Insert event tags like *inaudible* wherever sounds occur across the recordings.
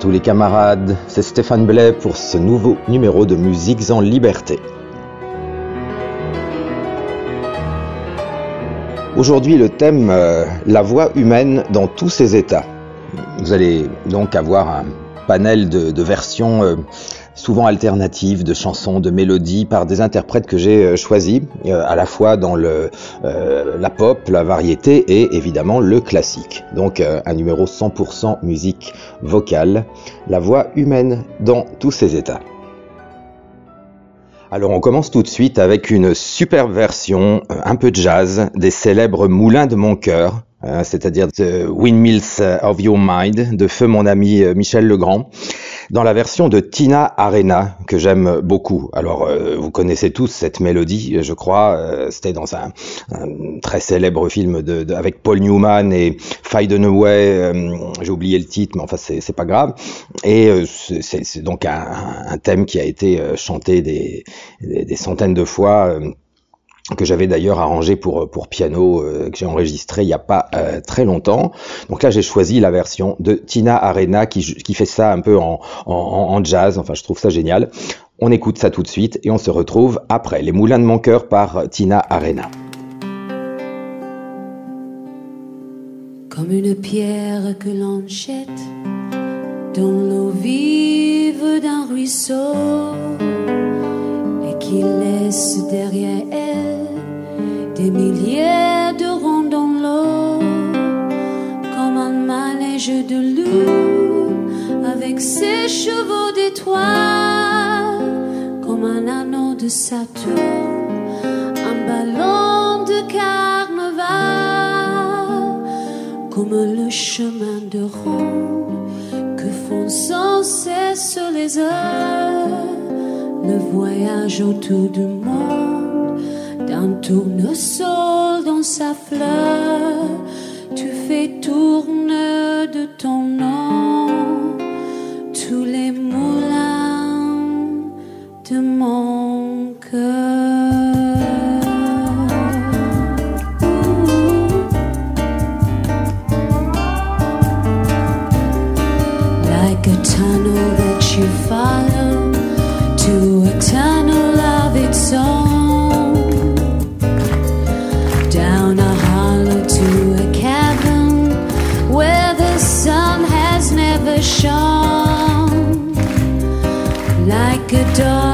Tous les camarades, c'est Stéphane Blais pour ce nouveau numéro de Musiques en Liberté. Aujourd'hui le thème euh, La voix humaine dans tous ses états. Vous allez donc avoir un panel de, versions euh, souvent alternatives de chansons, de mélodies par des interprètes que j'ai euh, choisis, euh, à la fois dans le, euh, la pop, la variété et évidemment le classique. Donc un numéro 100% musique vocale, la voix humaine dans tous ses états. Alors on commence tout de suite avec une superbe version, un peu de jazz, des célèbres Moulins de mon cœur, c'est-à-dire The Windmills of Your Mind de feu mon ami Michel Legrand dans la version de Tina Arena que j'aime beaucoup. Alors euh, vous connaissez tous cette mélodie, je crois. Euh, c'était dans un, très célèbre film de, avec Paul Newman et Faye Dunaway. Euh, j'ai oublié le titre, mais enfin c'est pas grave. Et c'est donc un, un, thème qui a été chanté des, des, des centaines de fois que j'avais d'ailleurs arrangé pour pour piano euh, que j'ai enregistré il n'y a pas euh, très longtemps. Donc là j'ai choisi la version de Tina Arena qui, qui fait ça un peu en, en, en, jazz. Enfin je trouve ça génial. On écoute ça tout de suite et on se retrouve après Les Moulins de mon cœur par Tina Arena. Comme une pierre que l'on jette dans l'eau vive d'un ruisseau et qui laisse derrière elle des milliers de ronds dans l'eau, comme un manège de loup, avec ses chevaux d'étoiles, comme un anneau de Saturne, un ballon de carnaval, comme le chemin de ronde que font sans cesse les heures, le voyage autour du monde un tournesol dans sa fleur, tu fais tourner de ton nom dawn.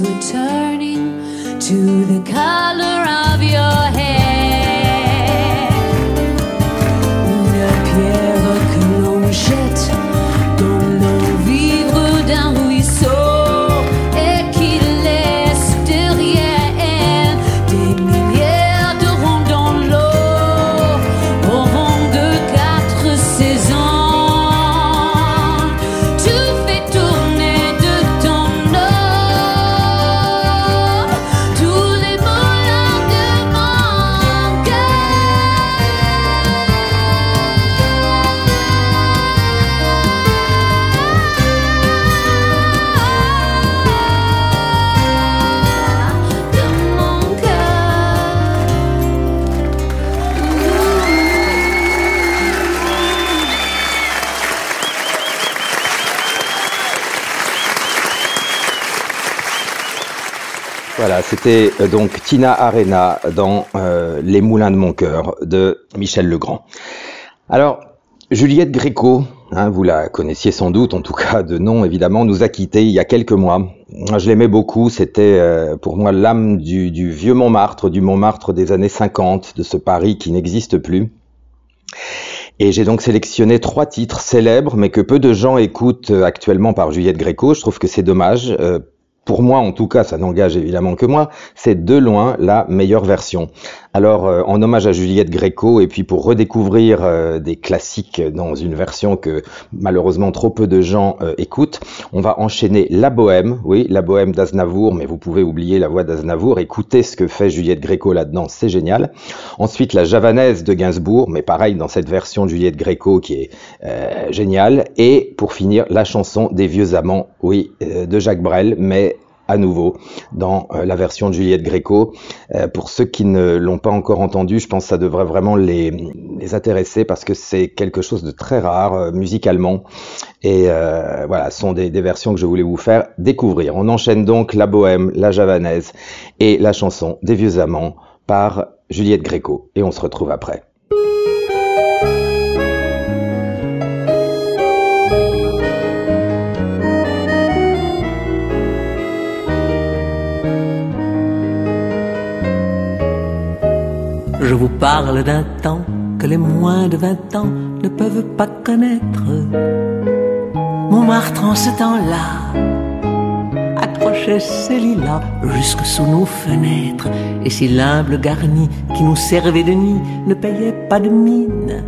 return. C'était euh, donc Tina Arena dans euh, Les Moulins de mon cœur de Michel Legrand. Alors, Juliette Gréco, hein, vous la connaissiez sans doute, en tout cas de nom évidemment, nous a quittés il y a quelques mois. Je l'aimais beaucoup, c'était euh, pour moi l'âme du, vieux Montmartre, du Montmartre des années 50, de ce Paris qui n'existe plus. Et j'ai donc sélectionné trois titres célèbres, mais que peu de gens écoutent actuellement par Juliette Gréco. Je trouve que c'est dommage. Pour moi, en tout cas, ça n'engage évidemment que moi, c'est de loin la meilleure version. Alors, euh, en hommage à Juliette Gréco, et puis pour redécouvrir euh, des classiques dans une version que malheureusement trop peu de gens euh, écoutent, on va enchaîner La Bohème, oui, La Bohème d'Aznavour, mais vous pouvez oublier la voix d'Aznavour, écoutez ce que fait Juliette Gréco là-dedans, c'est génial. Ensuite, La Javanaise de Gainsbourg, mais pareil dans cette version de Juliette Gréco qui est géniale. Et pour finir, la chanson des vieux amants, oui, de Jacques Brel, mais à nouveau dans euh, la version de Juliette Gréco. Euh, pour ceux qui ne l'ont pas encore entendu, je pense que ça devrait vraiment les, les intéresser parce que c'est quelque chose de très rare euh, musicalement. Et voilà, ce sont des, des, versions que je voulais vous faire découvrir. On enchaîne donc la bohème, la javanaise et la chanson des vieux amants par Juliette Gréco. Et on se retrouve après. Je vous parle d'un temps que les moins de vingt ans ne peuvent pas connaître. Montmartre en ce temps-là accrochait ses lilas jusque sous nos fenêtres. Et si l'humble garni qui nous servait de nuit ne payait pas de mine,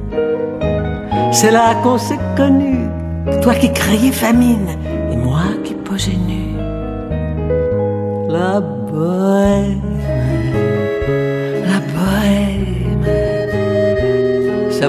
c'est là qu'on s'est connus. Toi qui criais famine et moi qui posais nu. La bohème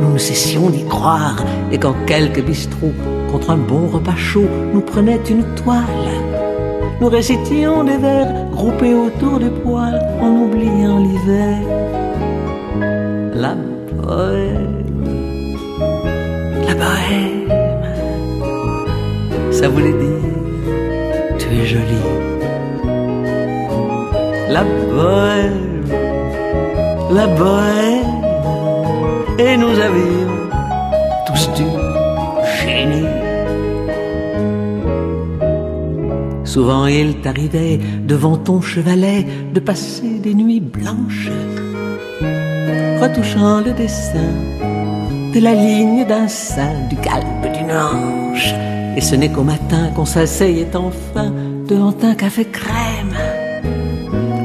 nous ne cessions d'y croire. Et quand quelques bistrots, contre un bon repas chaud, nous prenaient une toile, nous récitions des vers groupés autour des poils en oubliant l'hiver. La bohème, la bohème, ça voulait dire tu es jolie. La bohème, la bohème et nous avions tous du génie. Souvent il t'arrivait devant ton chevalet de passer des nuits blanches, retouchant le dessin de la ligne d'un sein, du calme d'une hanche. Et ce n'est qu'au matin qu'on s'asseyait enfin devant un café crème.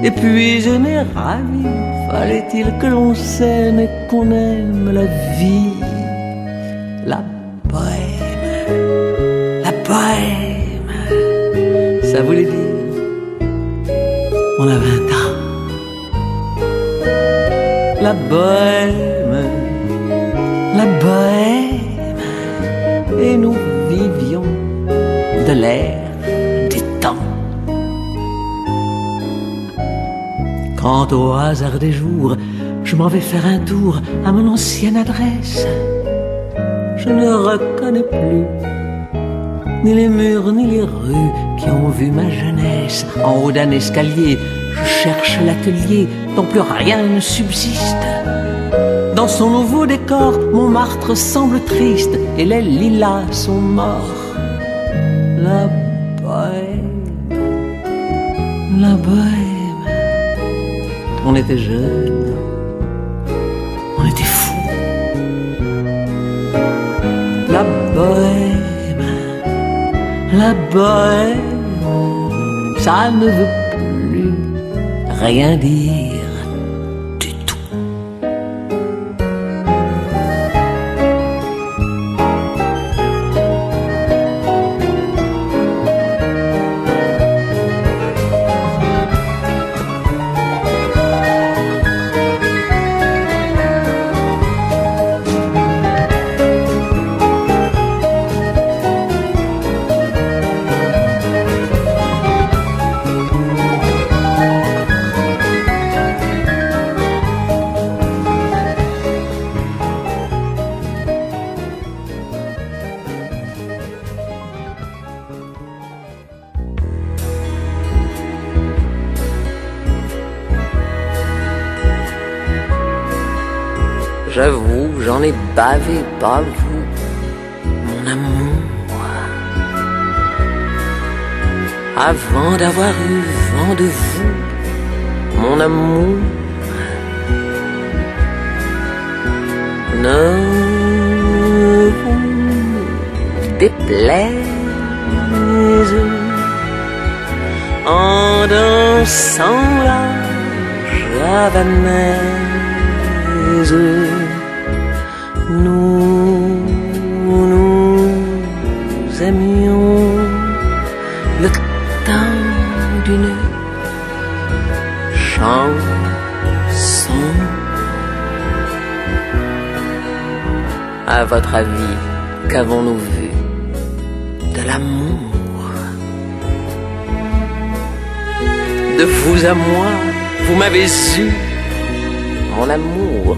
Et puis je ravi Fallait-il que l'on s'aime qu'on aime la vie La bohème, la bohème. Ça voulait dire On a vingt ans. La bohème, la bohème. Et nous vivions de l'air Quand au hasard des jours, je m'en vais faire un tour à mon ancienne adresse, je ne reconnais plus ni les murs ni les rues qui ont vu ma jeunesse. En haut d'un escalier, je cherche l'atelier dont plus rien ne subsiste. Dans son nouveau décor, mon martre semble triste et les lilas sont morts. La bohème, la bohème on était jeunes, la bohème, ça ne veut plus rien dire. Pas vous, mon amour. Avant d'avoir eu vent de vous, mon amour. Ne vous déplaise en dansant la javanaise. Nous nous aimions le temps d'une chanson. À votre avis, qu'avons-nous vu de l'amour? De vous à moi, vous m'avez eu, mon amour.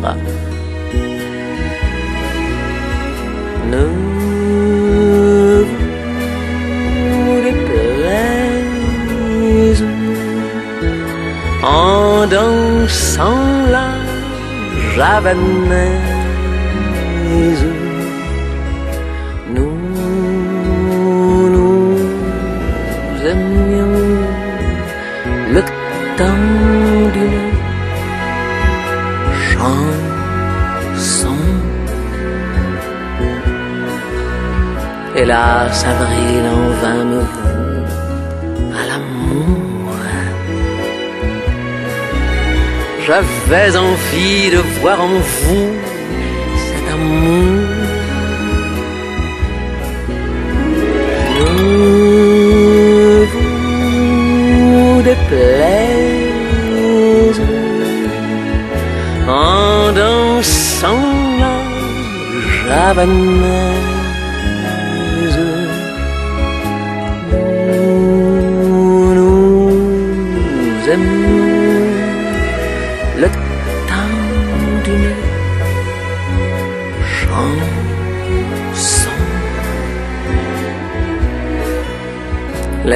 Ne vous déplaise en dansant la javanaise. Hélas, avril en vain me à l'amour. J'avais envie de voir en vous cet amour. Ne vous déplaise en dansant la javanaise.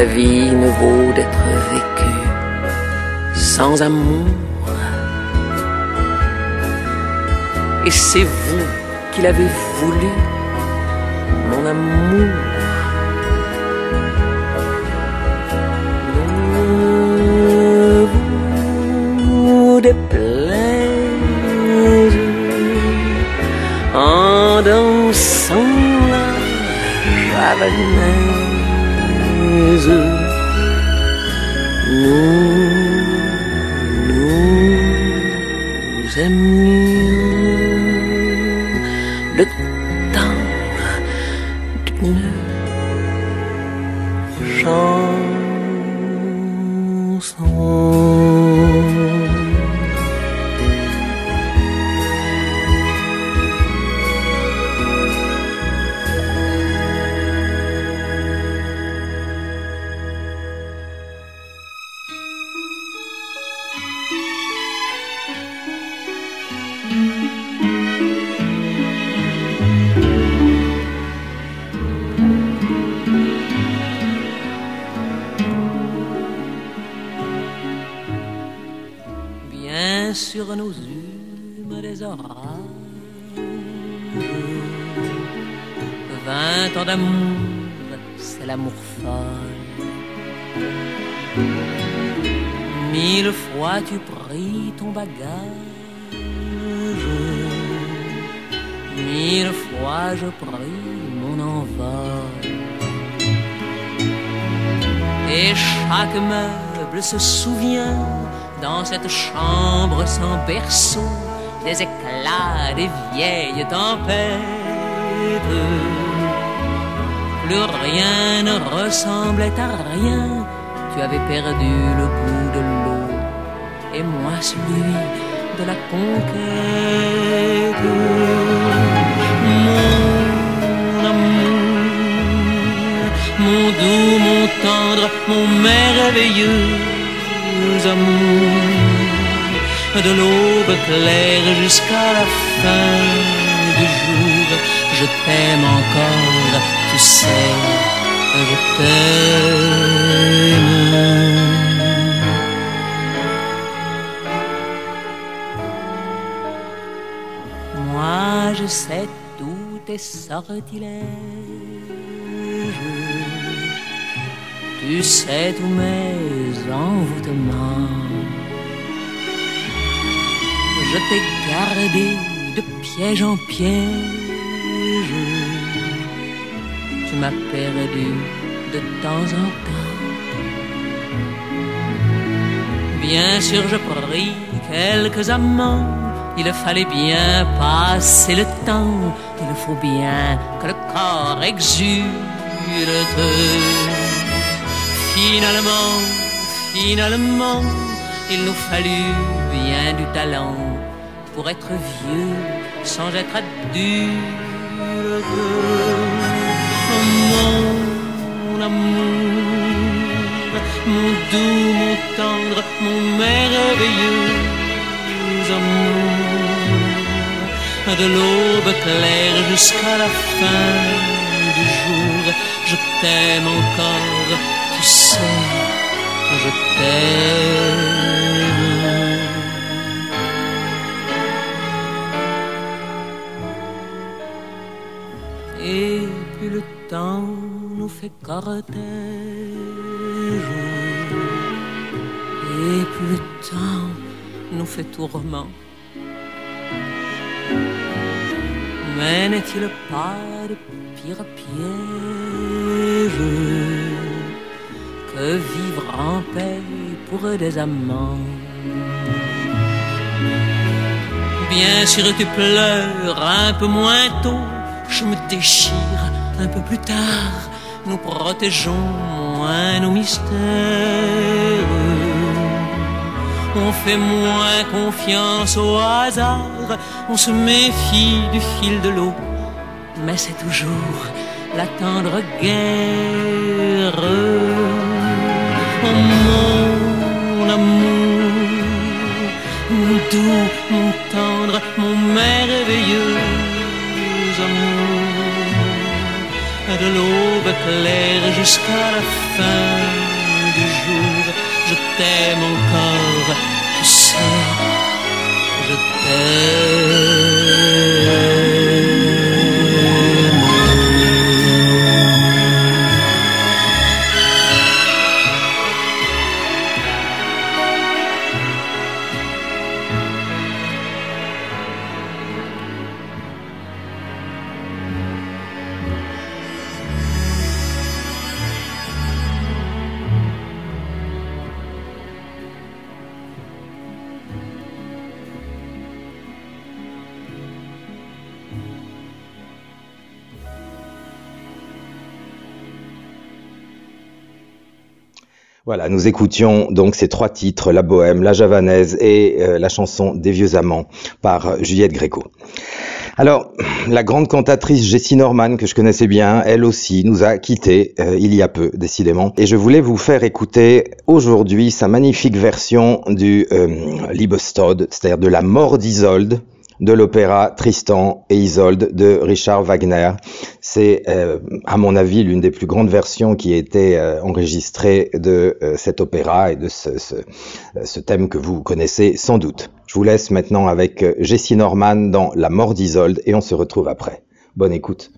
La vie ne vaut d'être vécue sans amour. Et c'est vous qui l'avez voulu, mon amour. En dansant la. Nous nous des éclats des vieilles tempêtes. Plus rien ne ressemblait à rien, tu avais perdu le goût de l'eau et moi celui de la conquête. Mon amour, mon doux, mon tendre, mon merveilleux amour, de l'aube claire jusqu'à la fin du jour, je t'aime encore, tu sais, je t'aime. je sais tous tes sortilèges. Tu sais tous mes envoûtements. Je t'ai gardé de piège en piège. Tu m'as perdu de temps en temps. Bien sûr, je prie quelques amants. Il fallait bien passer le temps. Il faut bien que le corps exulte. Finalement, finalement, il nous fallut bien du talent pour être vieux sans être adulte. Mon amour, mon doux, mon tendre, mon merveilleux amour. De l'aube claire jusqu'à la fin du jour, je t'aime encore, tu sais, je t'aime. Temps nous fait cortège, et plus le temps nous fait tourment. Mais n'est-il pas de pire piège que vivre en paix pour des amants? Bien sûr, tu pleures un peu moins tôt je me déchire un peu plus tard, nous protégeons moins nos mystères. On fait moins confiance au hasard, on se méfie du fil de l'eau, mais c'est toujours la tendre guerre. Oh mon amour, mon doux, mon tendre, mon merveilleux de l'aube claire jusqu'à la fin du jour. Je t'aime encore, tu sais, je t'aime. Voilà, nous écoutions donc ces trois titres, La Bohème, La Javanaise et euh, la chanson Des Vieux Amants par euh, Juliette Gréco. Alors, la grande cantatrice Jessie Norman, que je connaissais bien, elle aussi nous a quittés euh, il y a peu, décidément. Et je voulais vous faire écouter aujourd'hui sa magnifique version du euh, Liebestod, c'est-à-dire de la mort d'Isolde, de l'opéra Tristan et Isolde de Richard Wagner. C'est, euh, à mon avis, l'une des plus grandes versions qui a été euh, enregistrée de euh, cet opéra et de ce, ce, ce, thème que vous connaissez sans doute. Je vous laisse maintenant avec Jessie Norman dans La mort d'Isolde et on se retrouve après. Bonne écoute.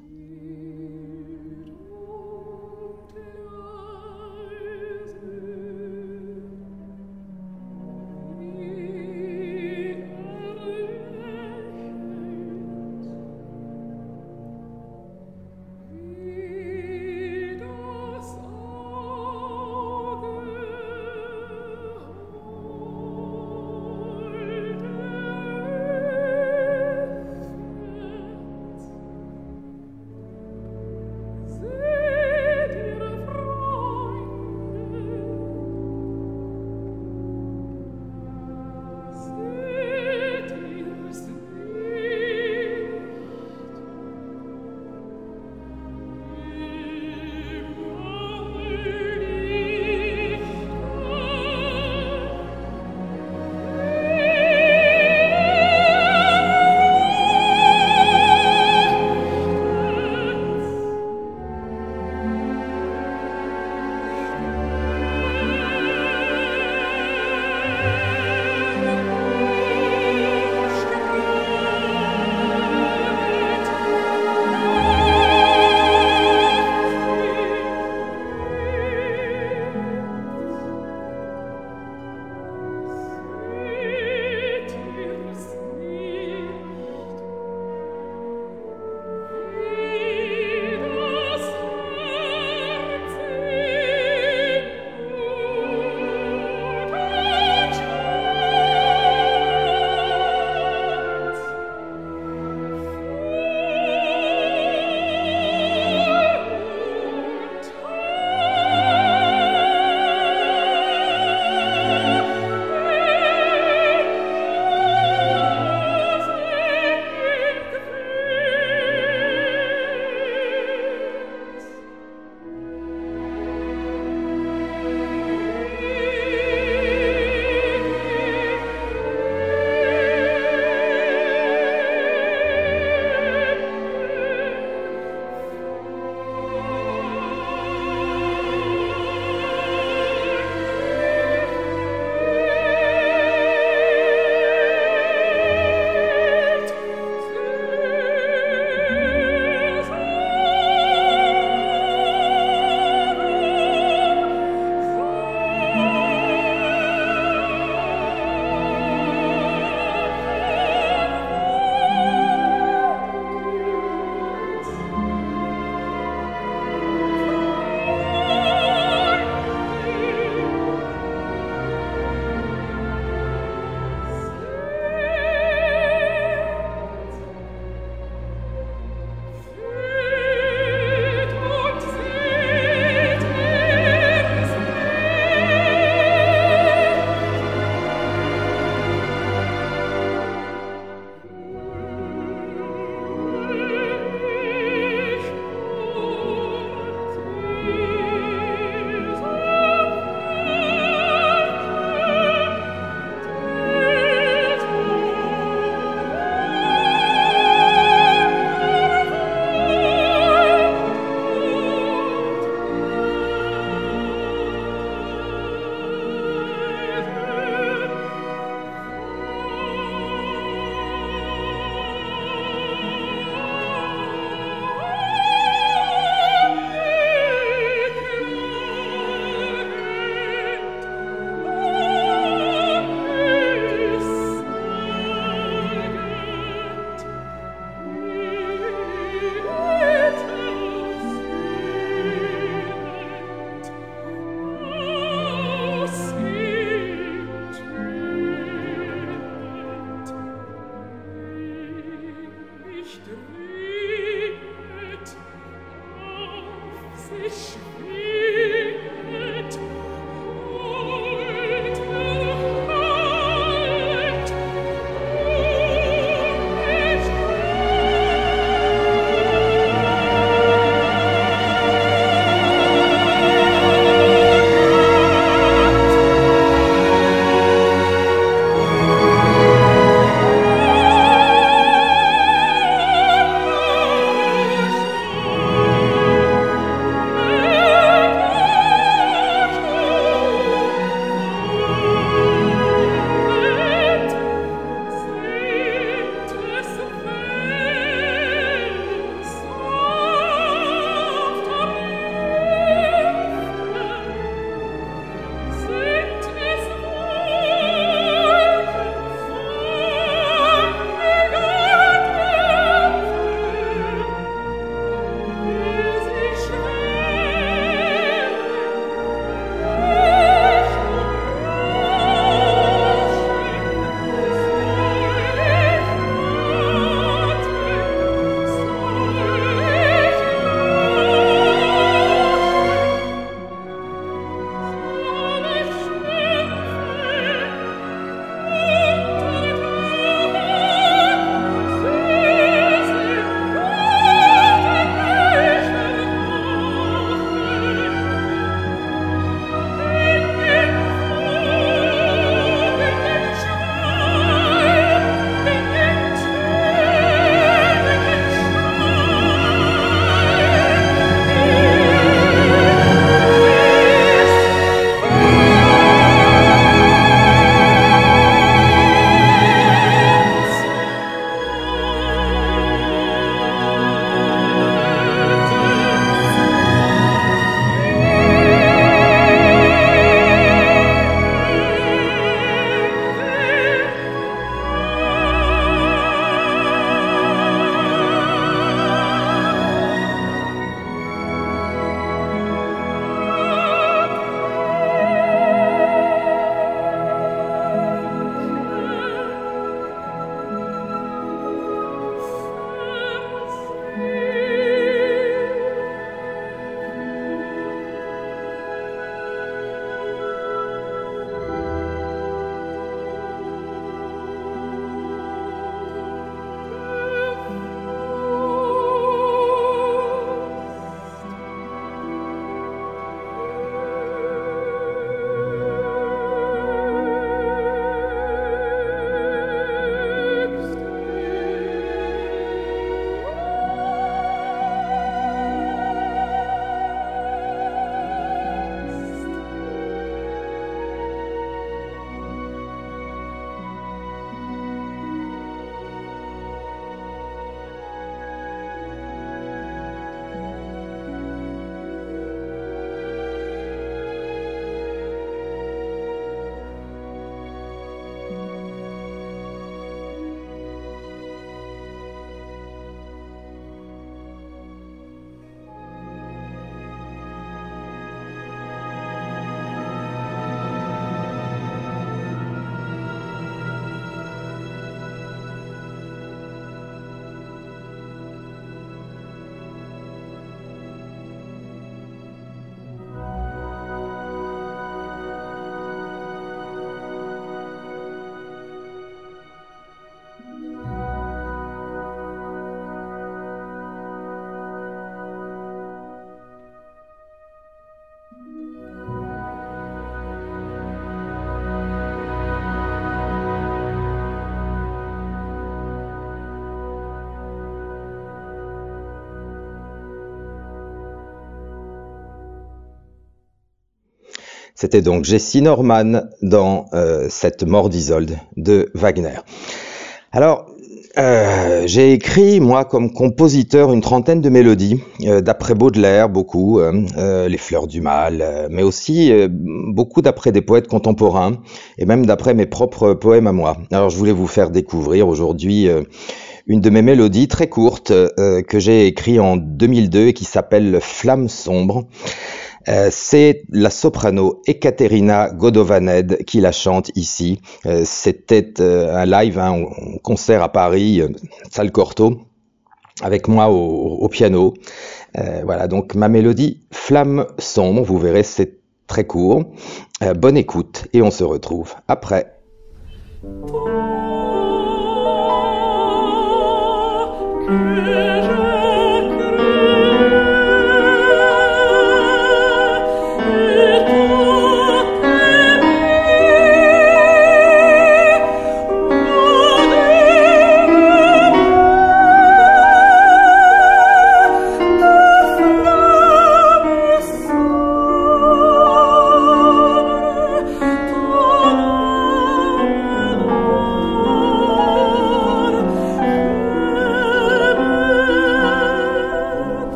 C'était donc Jessie Norman dans euh, cette mort d'Isolde de Wagner. Alors, euh, j'ai écrit, moi, comme compositeur, une trentaine de mélodies, euh, d'après Baudelaire, beaucoup, Les Fleurs du Mal, mais aussi beaucoup d'après des poètes contemporains, et même d'après mes propres poèmes à moi. Alors, je voulais vous faire découvrir aujourd'hui une de mes mélodies très courtes que j'ai écrite en 2002 et qui s'appelle Flamme sombre. Euh, c'est la soprano Ekaterina Godovaned qui la chante ici. Euh, c'était euh, un live, un concert à Paris, salle Corto, avec moi au, piano. voilà, donc ma mélodie Flamme sombre, vous verrez, c'est très court. bonne écoute et on se retrouve après.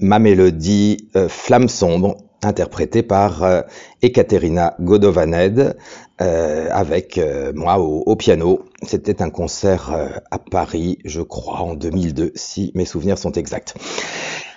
Ma mélodie euh, Flamme sombre, interprétée par euh, Ekaterina Godovaned, euh, avec moi au, piano. C'était un concert à Paris, je crois, en 2002, si mes souvenirs sont exacts.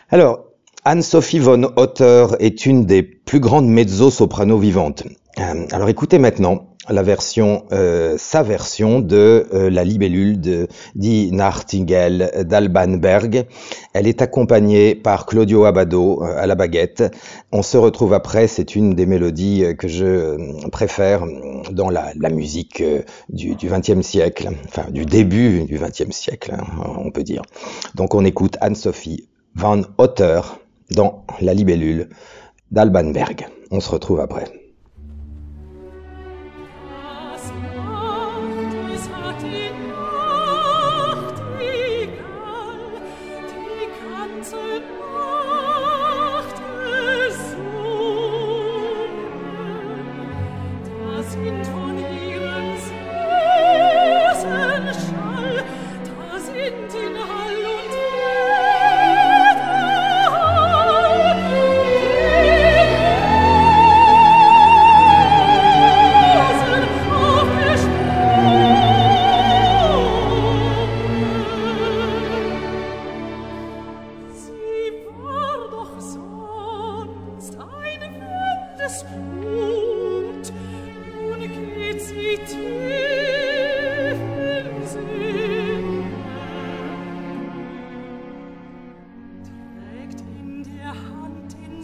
Alors, Anne-Sophie von Otter est une des plus grandes mezzo-soprano vivantes. Alors écoutez maintenant la version, euh, sa version de euh, La libellule de Die Nachtigall d'Alban Berg. Elle est accompagnée par Claudio Abado euh, à la baguette. On se retrouve après, c'est une des mélodies que je préfère dans la, musique du XXe siècle, enfin du début du XXe siècle, hein, on peut dire. Donc on écoute Anne-Sophie van Otter dans La libellule d'Alban Berg. On se retrouve après.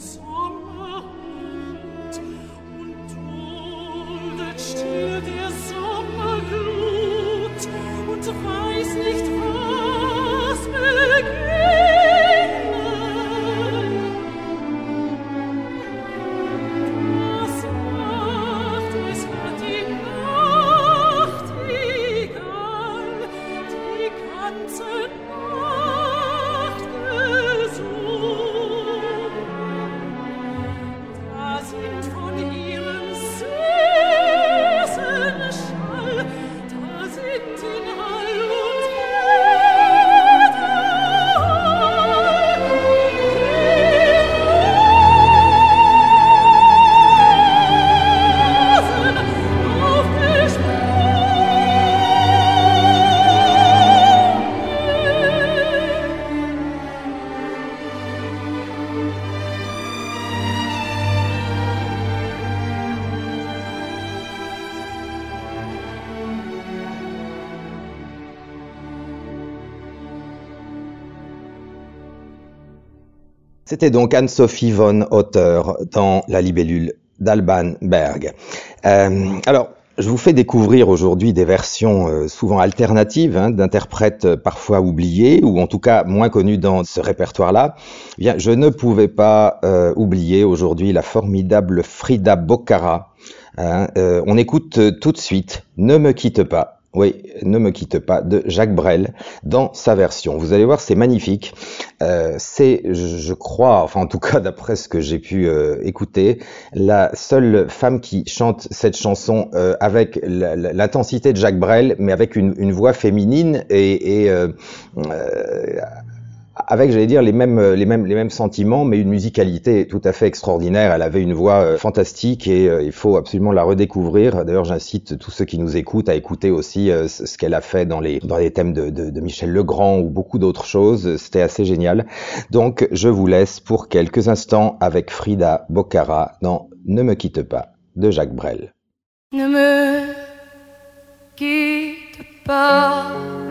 song. C'était donc Anne-Sophie von Otter dans La libellule d'Alban Berg. Euh, alors, je vous fais découvrir aujourd'hui des versions euh, souvent alternatives hein, d'interprètes parfois oubliés ou en tout cas moins connus dans ce répertoire-là. Eh je ne pouvais pas euh, oublier aujourd'hui la formidable Frida Boccara. Hein. on écoute tout de suite Ne me quitte pas oui, Ne me quitte pas de Jacques Brel dans sa version. Vous allez voir, c'est magnifique. Euh, c'est, je crois, enfin en tout cas *laughs* d'après ce que j'ai pu euh, écouter, la seule femme qui chante cette chanson euh, avec l'intensité de Jacques Brel, mais avec une, voix féminine et, avec, j'allais dire, les mêmes, les mêmes, les mêmes sentiments, mais une musicalité tout à fait extraordinaire. Elle avait une voix euh, fantastique et euh, il faut absolument la redécouvrir. D'ailleurs, j'incite tous ceux qui nous écoutent à écouter aussi euh, ce qu'elle a fait dans les, dans les thèmes de, de, de Michel Legrand ou beaucoup d'autres choses. C'était assez génial. Donc, je vous laisse pour quelques instants avec Frida Bocara dans Ne me quitte pas de Jacques Brel. Ne me quitte pas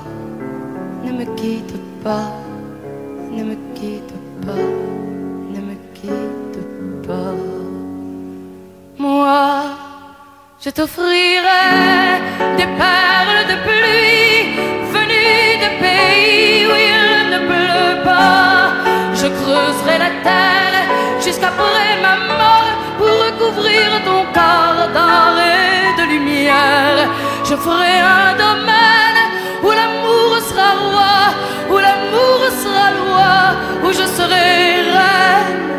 me quitte pas, ne me quitte pas, ne me quitte pas. Moi, je t'offrirai des perles de pluie venues de pays où il ne pleut pas. Je creuserai la terre jusqu'après ma mort pour recouvrir ton corps d'or de lumière. Je ferai un domaine je serai reine.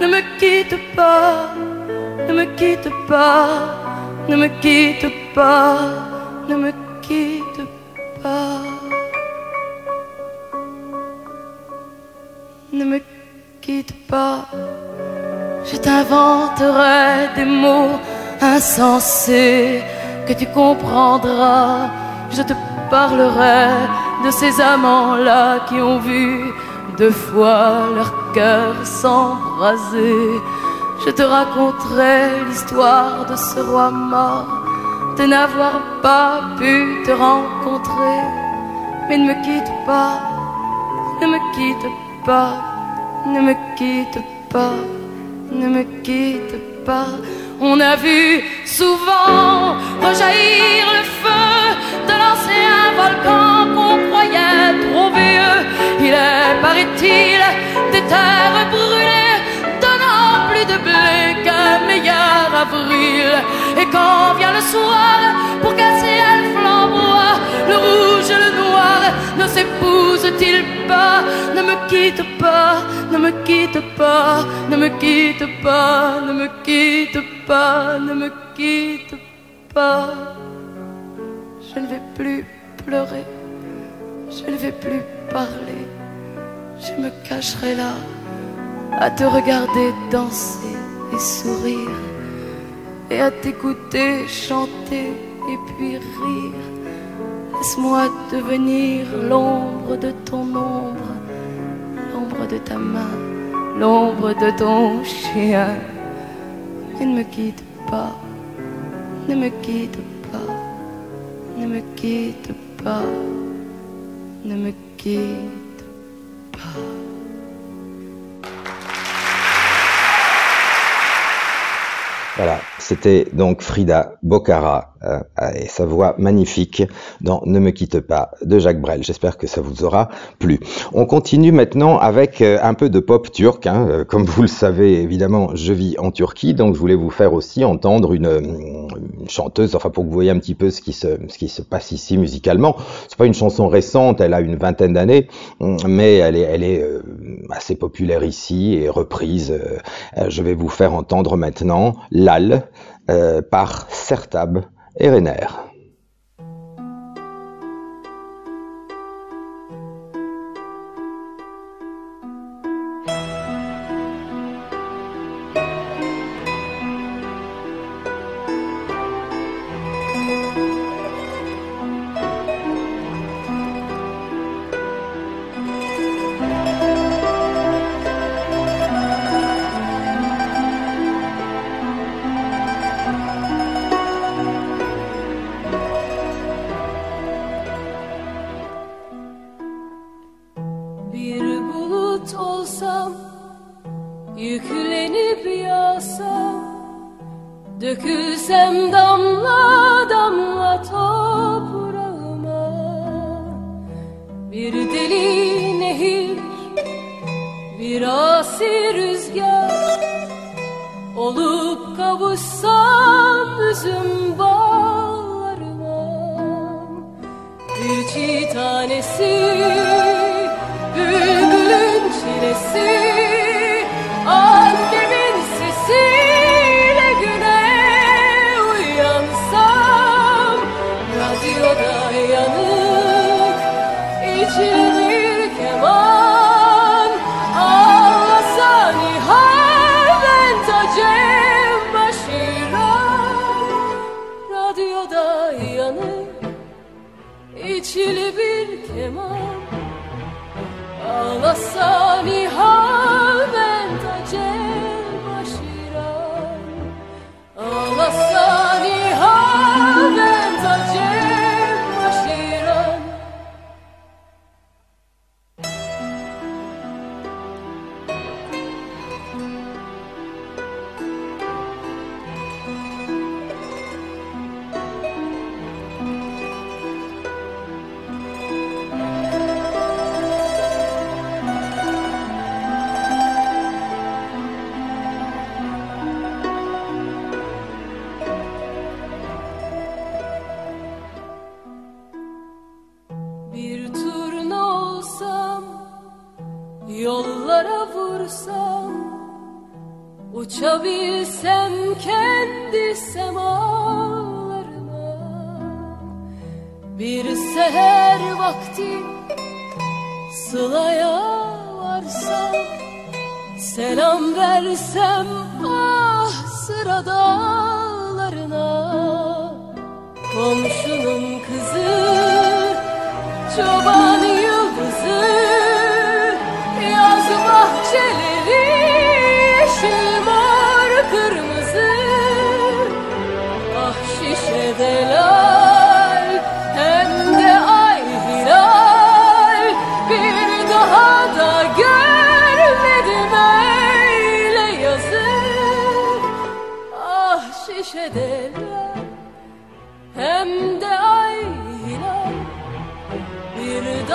Ne me quitte pas, ne me quitte pas, ne me quitte pas, ne me quitte pas. Ne me quitte pas, je t'inventerai des mots insensés que tu comprendras. Je te parlerai de ces amants-là qui ont vu deux fois leur cœur s'embraser. Je te raconterai l'histoire de ce roi mort, de n'avoir pas pu te rencontrer. Mais ne me quitte pas, ne me quitte pas, ne me quitte pas, ne me quitte pas. On a vu souvent rejaillir le feu de l'ancien volcan qu'on croyait trop vieux. Il est, paraît-il, des terres brûlées, donnant plus de blé qu'un meilleur avril. Et quand vient le soir, pour casser le flamboie, le rouge ne s'épousent-ils pas Ne me quitte pas, ne me quitte pas, ne me quitte pas, ne me quitte pas, ne me quitte pas. Je ne vais plus pleurer, je ne vais plus parler, je me cacherai là à te regarder danser et sourire et à t'écouter chanter et puis rire. Laisse-moi devenir l'ombre de ton ombre, l'ombre de ta main, l'ombre de ton chien. Et ne me quitte pas, ne me quitte pas, ne me quitte pas, ne me quitte pas. Voilà, c'était donc Frida Bocara euh, et sa voix magnifique dans Ne me quitte pas de Jacques Brel. J'espère que ça vous aura plu. On continue maintenant avec euh, un peu de pop turc. Hein. Euh, comme vous le savez, évidemment, je vis en Turquie, donc je voulais vous faire aussi entendre une, chanteuse, enfin pour que vous voyez un petit peu ce qui se, passe ici musicalement. C'est pas une chanson récente, elle a une vingtaine d'années, mais elle est, assez populaire ici et reprise. Je vais vous faire entendre maintenant Lal par Sertab Erener. Olup kavuşsam üzüm bağlarıma. Bir çiğ tanesi Bülbülün çilesi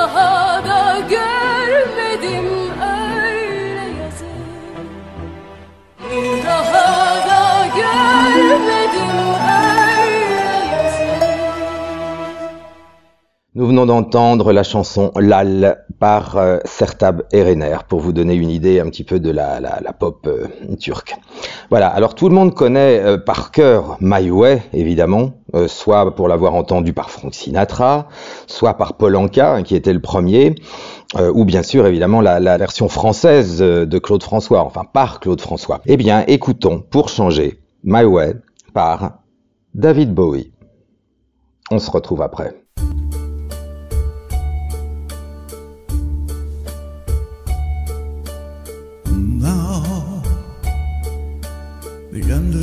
daha da görmedim Nous venons d'entendre la chanson Lal par euh, Sertab Erener pour vous donner une idée un petit peu de la, la, la pop euh, turque. Voilà, alors tout le monde connaît euh, par cœur My Way, évidemment, euh, soit pour l'avoir entendu par Frank Sinatra, soit par Paul Anka, hein, qui était le premier, ou bien sûr évidemment la, la version française de Claude François, enfin par Claude François. Eh bien, écoutons pour changer My Way par David Bowie. On se retrouve après.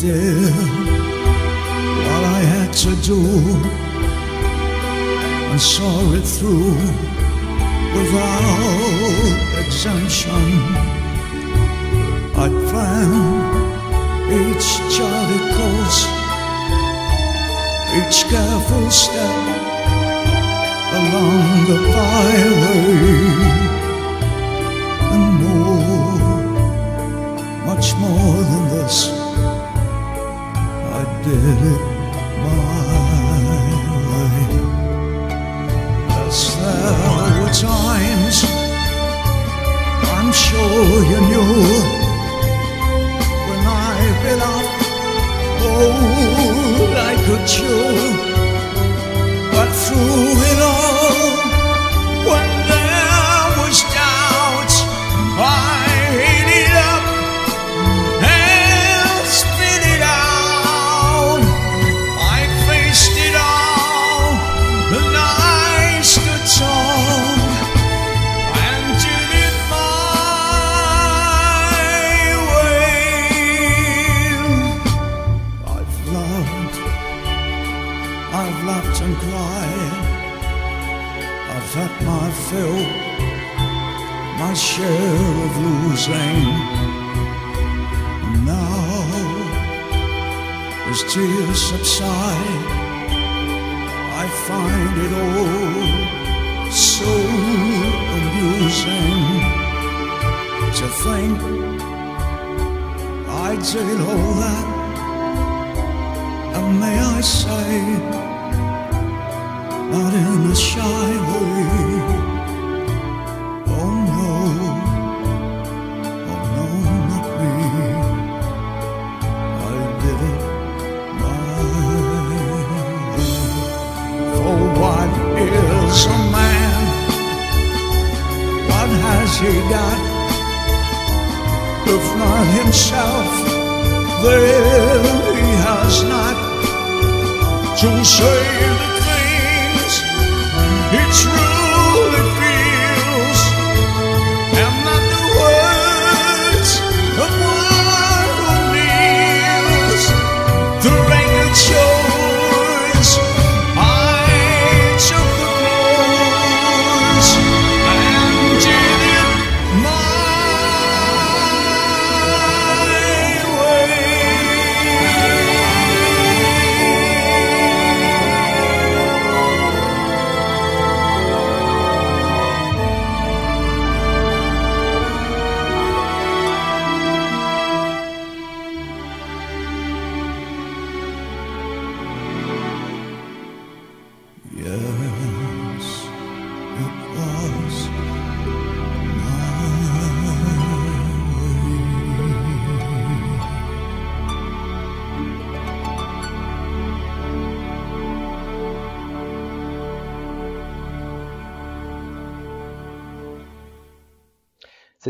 Did what I had to do and saw it through without exemption. I planned each charted course, each careful step along the byway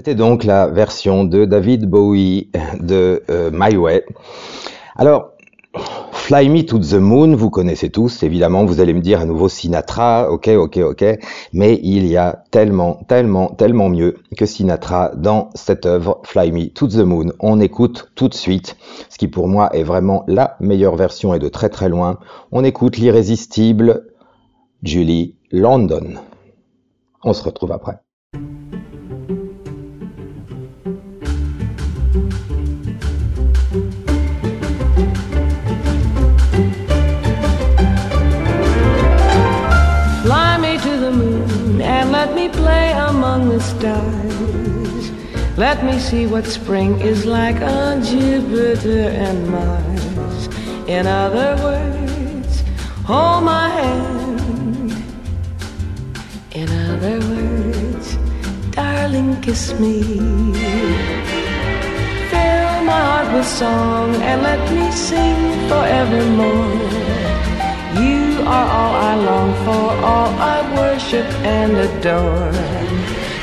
C'était donc la version de David Bowie de euh, My Way. Alors, Fly Me to the Moon, vous connaissez tous, évidemment, vous allez me dire à nouveau Sinatra, ok, ok, ok, mais il y a tellement, tellement, tellement mieux que Sinatra dans cette œuvre Fly Me to the Moon. On écoute tout de suite, ce qui pour moi est vraiment la meilleure version et de très très loin, on écoute l'irrésistible Julie London. On se retrouve après. Among the stars. Let me see what spring is like on Jupiter and Mars. In other words, hold my hand. In other words, darling, kiss me. Fill my heart with song and let me sing forevermore. You are all I long for, all I worship and adore.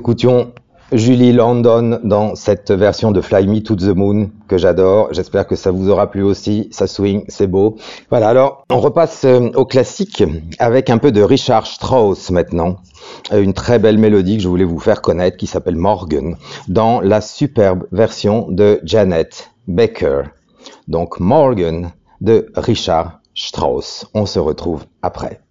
Écoutions Julie London dans cette version de Fly Me to the Moon que j'adore. J'espère que ça vous aura plu aussi. Ça swing, c'est beau. Voilà, alors on repasse euh, au classique avec un peu de Richard Strauss maintenant. Euh, Une très belle mélodie que je voulais vous faire connaître qui s'appelle Morgan dans la superbe version de Janet Baker. Donc Morgan de Richard Strauss. On se retrouve après.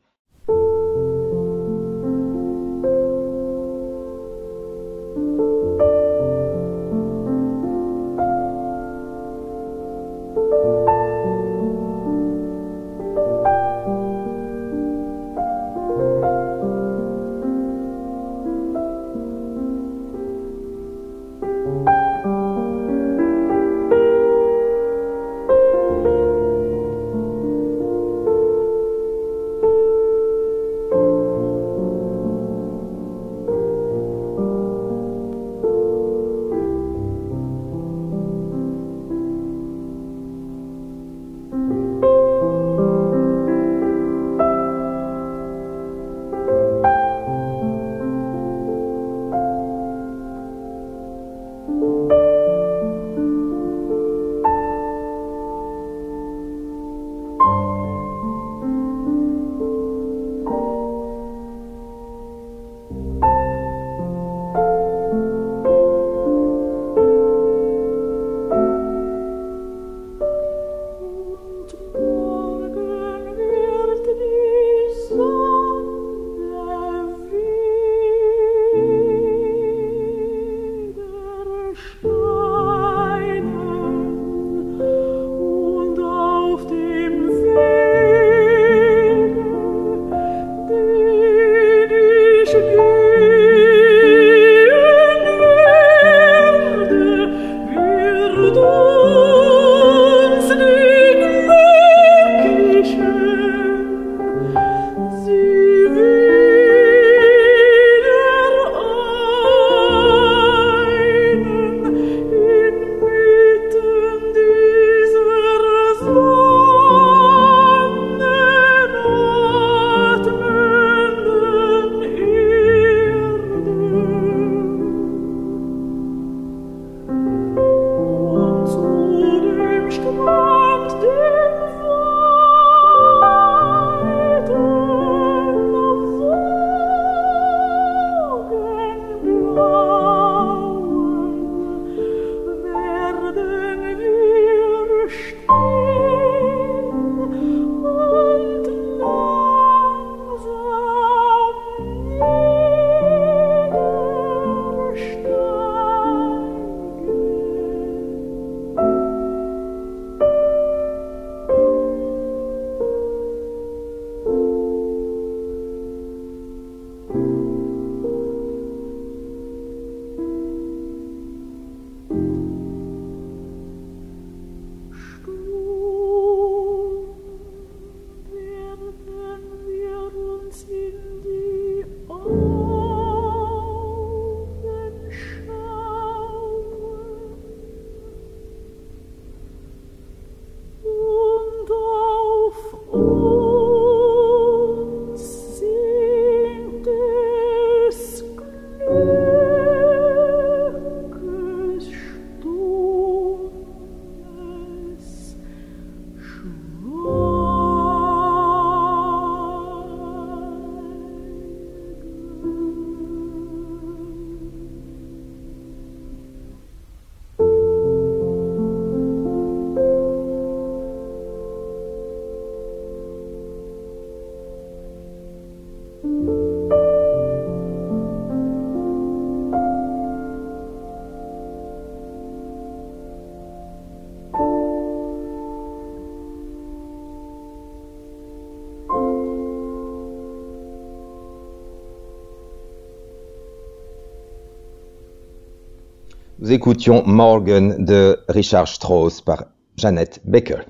Nous écoutions Morgan de Richard Strauss par Jeannette Baker.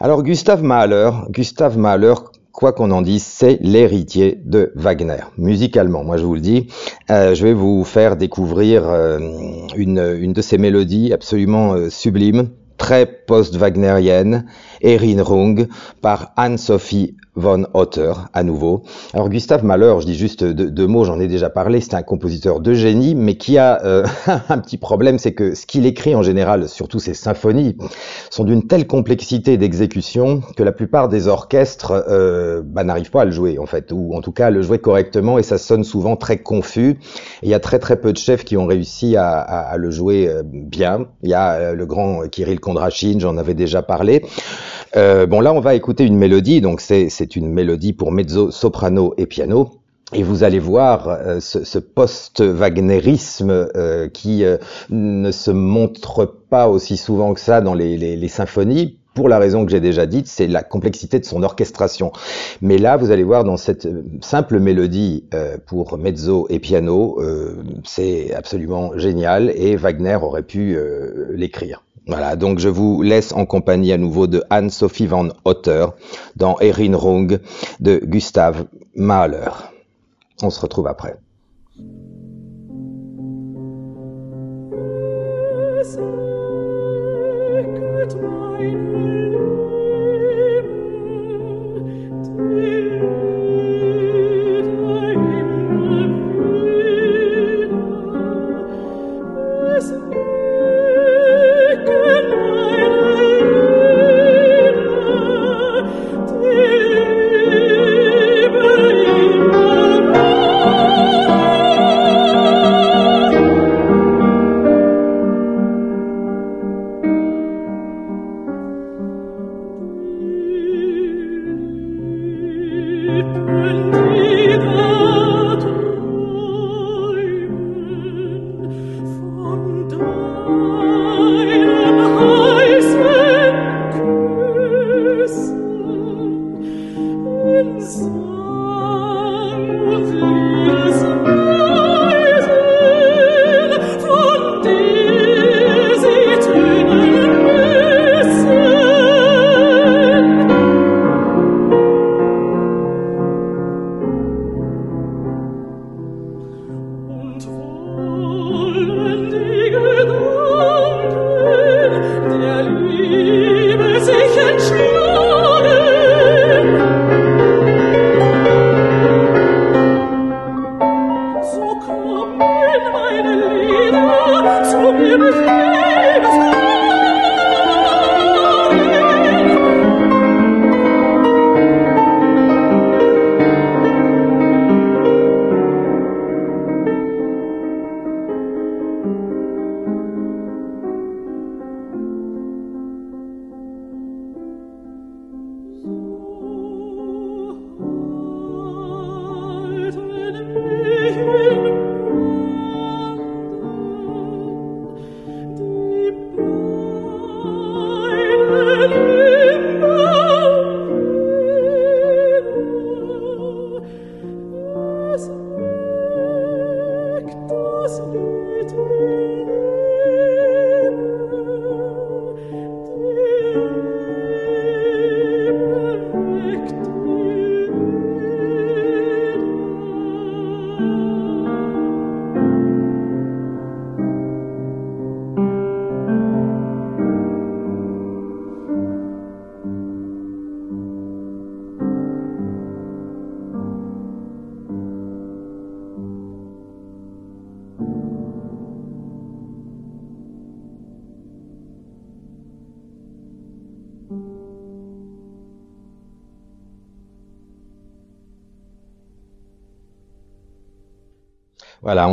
Alors Gustave Mahler, Gustave Mahler, quoi qu'on en dise, c'est l'héritier de Wagner, musicalement. Moi, je vous le dis, euh, je vais vous faire découvrir euh, une, une, de ses mélodies absolument euh, sublimes, très post-wagnérienne, Erinnerung, par Anne-Sophie von Otter, à nouveau. Alors Gustave Mahler, je dis juste deux, mots, j'en ai déjà parlé, c'est un compositeur de génie, mais qui a euh, *laughs* un petit problème, c'est que ce qu'il écrit en général, surtout ses symphonies, sont d'une telle complexité d'exécution que la plupart des orchestres euh, bah, n'arrivent pas à le jouer, en fait, ou en tout cas à le jouer correctement, et ça sonne souvent très confus. Il y a très très peu de chefs qui ont réussi à, à, le jouer euh, bien. Il y a euh, le grand Kirill Kondrashin, j'en avais déjà parlé. Euh, bon, là, on va écouter une mélodie, donc c'est une mélodie pour mezzo, soprano et piano. Et vous allez voir euh, ce, ce post-wagnérisme euh, qui euh, ne se montre pas aussi souvent que ça dans les, les, les symphonies, pour la raison que j'ai déjà dite, c'est la complexité de son orchestration. Mais là, vous allez voir dans cette simple mélodie euh, pour mezzo et piano, euh, c'est absolument génial et Wagner aurait pu euh, l'écrire. Voilà, donc je vous laisse en compagnie à nouveau de Anne-Sophie van Otter dans Erinnerung de Gustave Mahler. On se retrouve après.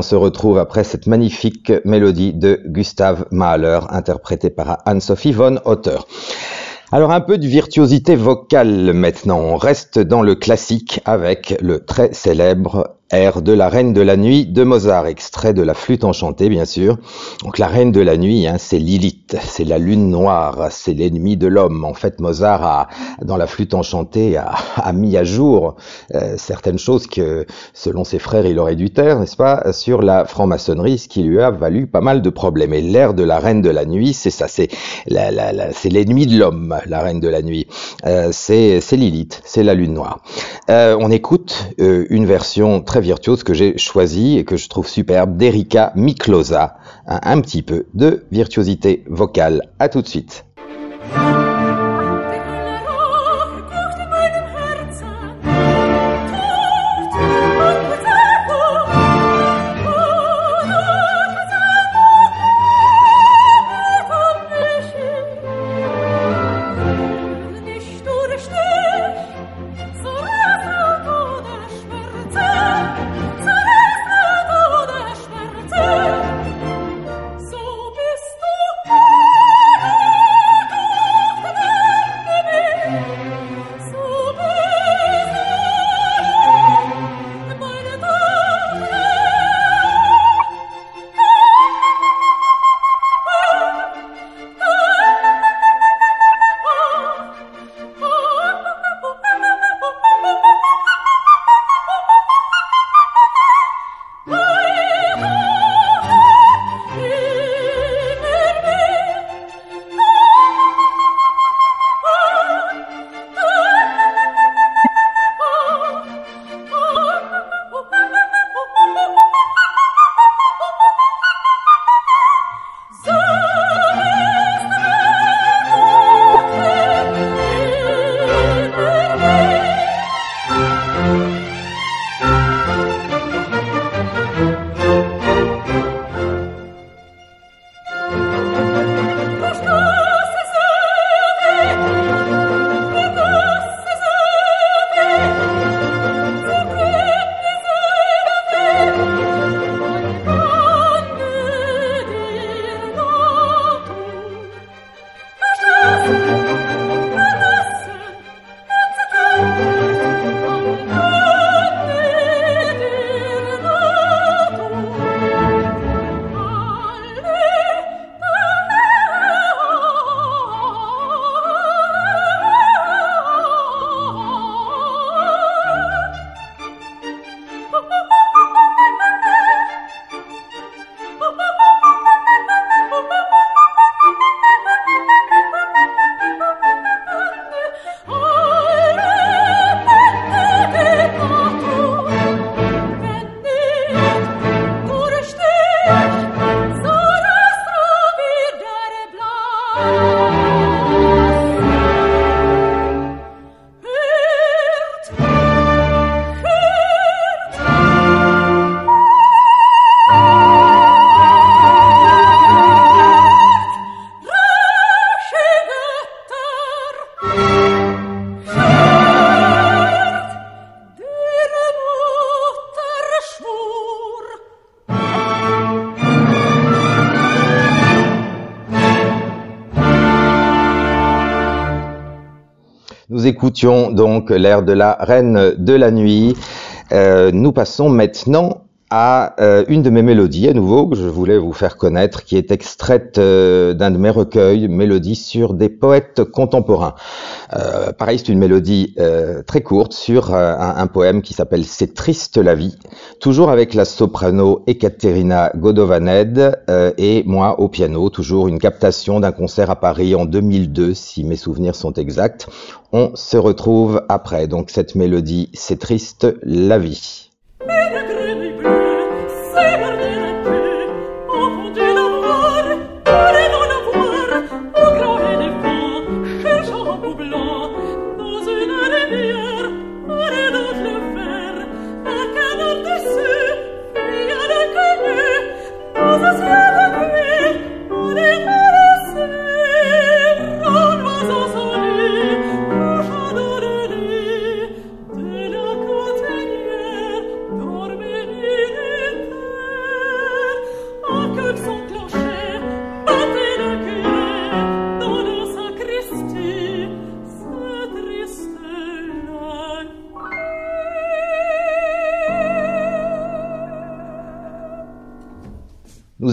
Se retrouve après cette magnifique mélodie de Gustave Mahler, interprétée par Anne-Sophie von Otter. Alors un peu de virtuosité vocale maintenant. On reste dans le classique avec le très célèbre air de la Reine de la Nuit de Mozart, de la flûte enchantée, bien sûr. Donc la Reine de la Nuit, hein, c'est Lilith, c'est la lune noire, c'est l'ennemi de l'homme. En fait, Mozart a, dans la flûte enchantée, a, mis à jour euh, certaines choses que, selon ses frères, il aurait dû taire, n'est-ce pas, sur la franc-maçonnerie, ce qui lui a valu pas mal de problèmes. Et l'air de la Reine de la Nuit, c'est ça, c'est l'ennemi de l'homme, la Reine de la Nuit. Euh, c'est Lilith, c'est la lune noire. Euh, on écoute une version très virtuose que j'ai choisie et que je trouve superbe d'Erika Miklosa. Un, un petit peu de virtuosité vocale. À tout de suite. Nous écoutions donc l'air de la Reine de la Nuit. Euh, nous passons maintenant à euh, une de mes mélodies à nouveau que je voulais vous faire connaître, qui est extraite euh, d'un de mes recueils, mélodies sur des poètes contemporains. Euh, pareil, c'est une mélodie très courte sur un, poème qui s'appelle C'est triste la vie, toujours avec la soprano Ekaterina Godovaned et moi au piano, toujours une captation d'un concert à Paris en 2002, si mes souvenirs sont exacts. On se retrouve après, donc cette mélodie C'est triste la vie.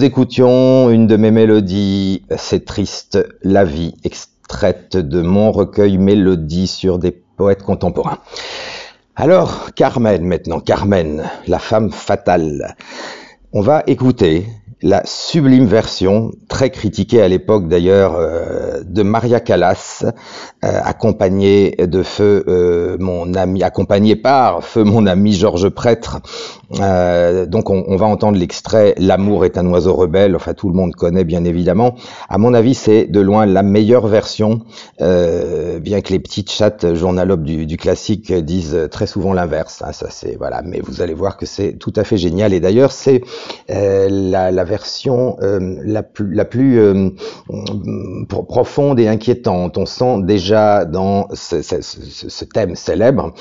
Nous écoutions une de mes mélodies, C'est triste, la vie, extraite de mon recueil Mélodie sur des poètes contemporains. Alors, Carmen maintenant, Carmen, la femme fatale. On va écouter la sublime version, très critiquée à l'époque d'ailleurs, euh, de Maria Callas, euh, accompagnée de feu euh, mon ami, accompagnée par feu mon ami Georges Prêtre. Euh, donc on, on va entendre l'extrait L'amour est un oiseau rebelle. Enfin tout le monde connaît bien évidemment. À mon avis c'est de loin la meilleure version, euh, bien que les petites chattes journalopes du, du classique disent très souvent l'inverse. hein, ça c'est voilà, mais vous allez voir que c'est tout à fait génial. Et d'ailleurs c'est euh, la, la version euh, la plus, la plus euh, pro- profonde et inquiétante. On sent déjà dans ce, ce- ce- ce thème célèbre,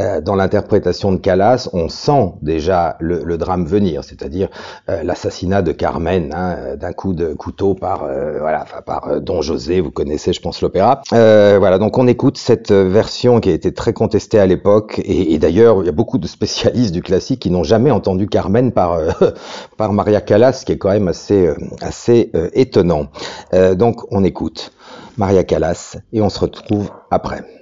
euh, dans l'interprétation de Callas, on sent déjà le, drame venir, c'est-à-dire euh, l'assassinat de Carmen hein, d'un coup de couteau par euh, voilà par euh, Don José. Vous connaissez, je pense, l'opéra. Euh, voilà, donc on écoute cette version qui a été très contestée à l'époque, et, et d'ailleurs il y a beaucoup de spécialistes du classique qui n'ont jamais entendu Carmen par *laughs* par Maria Callas, ce qui est quand même assez assez étonnant. Donc on écoute Maria Callas et on se retrouve après.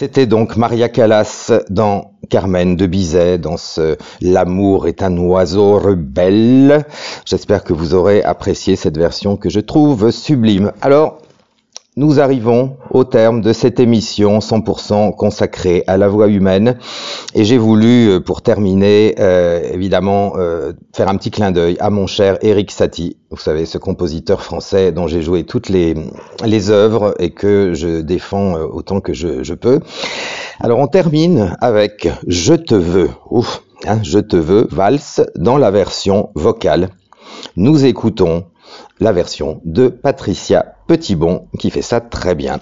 C'était donc Maria Callas dans Carmen de Bizet, dans ce L'amour est un oiseau rebelle. J'espère que vous aurez apprécié cette version que je trouve sublime. Alors, nous arrivons au terme de cette émission 100% consacrée à la voix humaine et j'ai voulu, euh, pour terminer, euh, évidemment, euh, faire un petit clin d'œil à mon cher Eric Satie, vous savez, ce compositeur français dont j'ai joué toutes les, les œuvres et que je défends euh, autant que je, je peux. Alors on termine avec Je te veux, ouf, hein, Je te veux, valse dans la version vocale. Nous écoutons la version de Patricia Petitbon qui fait ça très bien.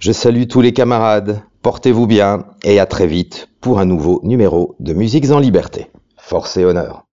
Je salue tous les camarades, portez-vous bien et à très vite pour un nouveau numéro de Musiques en Liberté. Force et honneur.